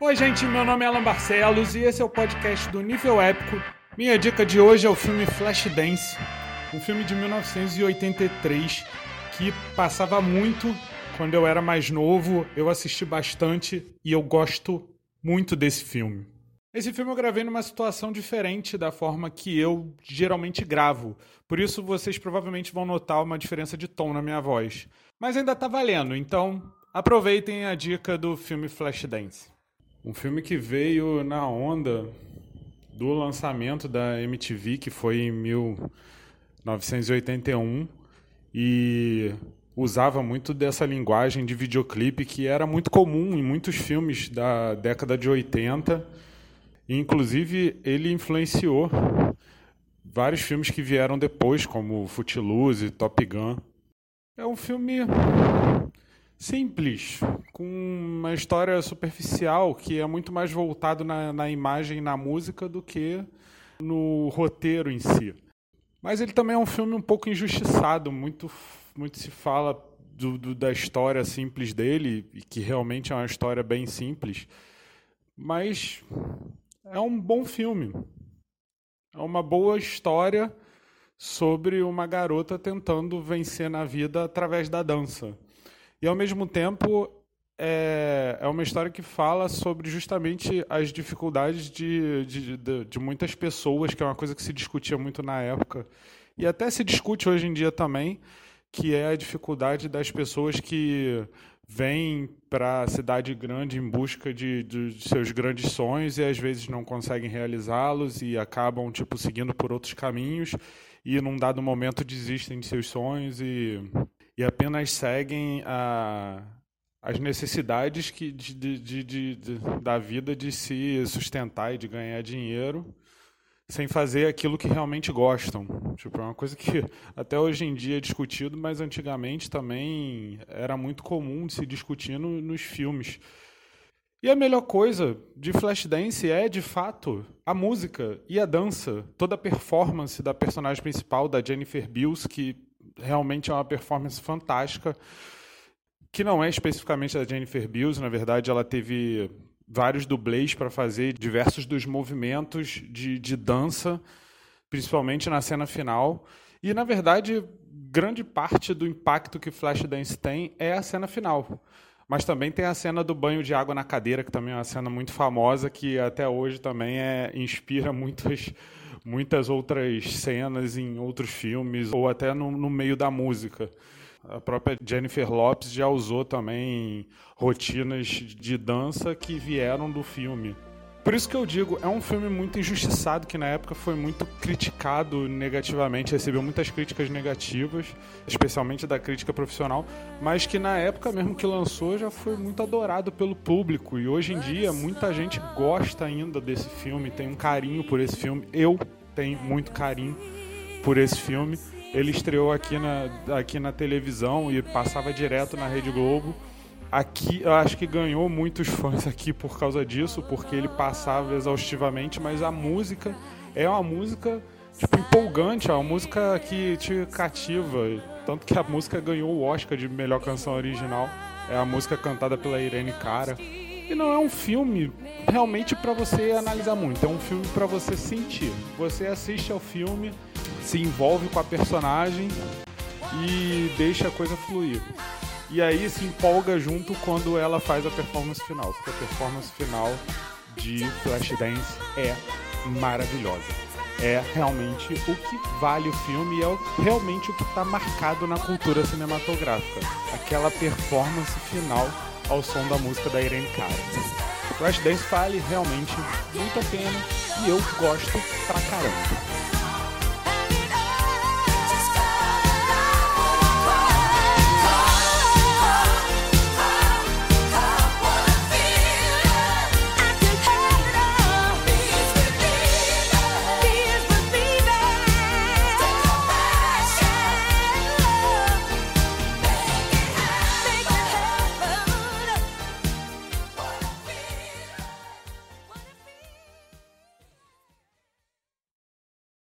Oi, gente, meu nome é Alan Barcelos e esse é o podcast do Nível Épico. Minha dica de hoje é o filme Flashdance, um filme de 1983 que passava muito quando eu era mais novo, eu assisti bastante e eu gosto muito desse filme. Esse filme eu gravei numa situação diferente da forma que eu geralmente gravo, por isso vocês provavelmente vão notar uma diferença de tom na minha voz. Mas ainda tá valendo, então aproveitem a dica do filme Flashdance. Um filme que veio na onda do lançamento da MTV, que foi em 1981, e usava muito dessa linguagem de videoclipe que era muito comum em muitos filmes da década de 80. inclusive, ele influenciou vários filmes que vieram depois, como Footloose, Top Gun. É um filme simples, com uma história superficial que é muito mais voltado na, na imagem e na música do que no roteiro em si. Mas ele também é um filme um pouco injustiçado, muito, muito se fala do, do, da história simples dele, e que realmente é uma história bem simples, mas é um bom filme. É uma boa história sobre uma garota tentando vencer na vida através da dança. E ao mesmo tempo é, é uma história que fala sobre justamente as dificuldades de, de, de, de muitas pessoas, que é uma coisa que se discutia muito na época, e até se discute hoje em dia também, que é a dificuldade das pessoas que vêm para a cidade grande em busca de, de, seus grandes sonhos e às vezes não conseguem realizá-los e acabam tipo seguindo por outros caminhos e num dado momento desistem de seus sonhos e e apenas seguem a, as necessidades que, de, de, de, da vida de se sustentar e de ganhar dinheiro sem fazer aquilo que realmente gostam. Tipo, é uma coisa que até hoje em dia é discutido, mas antigamente também era muito comum se discutir no, nos filmes. E a melhor coisa de Flashdance é, de fato, a música e a dança, toda a performance da personagem principal, da Jennifer Bills, que realmente é uma performance fantástica, que não é especificamente da Jennifer Bills, na verdade ela teve vários dublês para fazer diversos dos movimentos de, de dança, principalmente na cena final. E, na verdade, grande parte do impacto que Flashdance tem é a cena final. Mas também tem a cena do banho de água na cadeira, que também é uma cena muito famosa, que até hoje também é, inspira muitas muitas outras cenas em outros filmes ou até no, no meio da música. A própria Jennifer Lopes já usou também rotinas de dança que vieram do filme. Por isso que eu digo, é um filme muito injustiçado, que na época foi muito criticado negativamente, recebeu muitas críticas negativas, especialmente da crítica profissional, mas que na época mesmo que lançou já foi muito adorado pelo público. E hoje em dia muita gente gosta ainda desse filme, tem um carinho por esse filme. Eu tenho muito carinho por esse filme. Ele estreou aqui na, aqui na televisão e passava direto na Rede Globo aqui eu acho que ganhou muitos fãs aqui por causa disso, porque ele passava exaustivamente, mas a música é uma música tipo, empolgante, é uma música que te cativa. Tanto que a música ganhou o Oscar de melhor canção original. É a música cantada pela Irene Cara. E não é um filme realmente para você analisar muito, é um filme para você sentir. Você assiste ao filme, se envolve com a personagem e deixa a coisa fluir. E aí se empolga junto quando ela faz a performance final, porque a performance final de Flashdance é maravilhosa. É realmente o que vale o filme e é realmente o que está marcado na cultura cinematográfica. Aquela performance final ao som da música da Irene Cara. Flashdance vale realmente muito a pena e eu gosto pra caramba.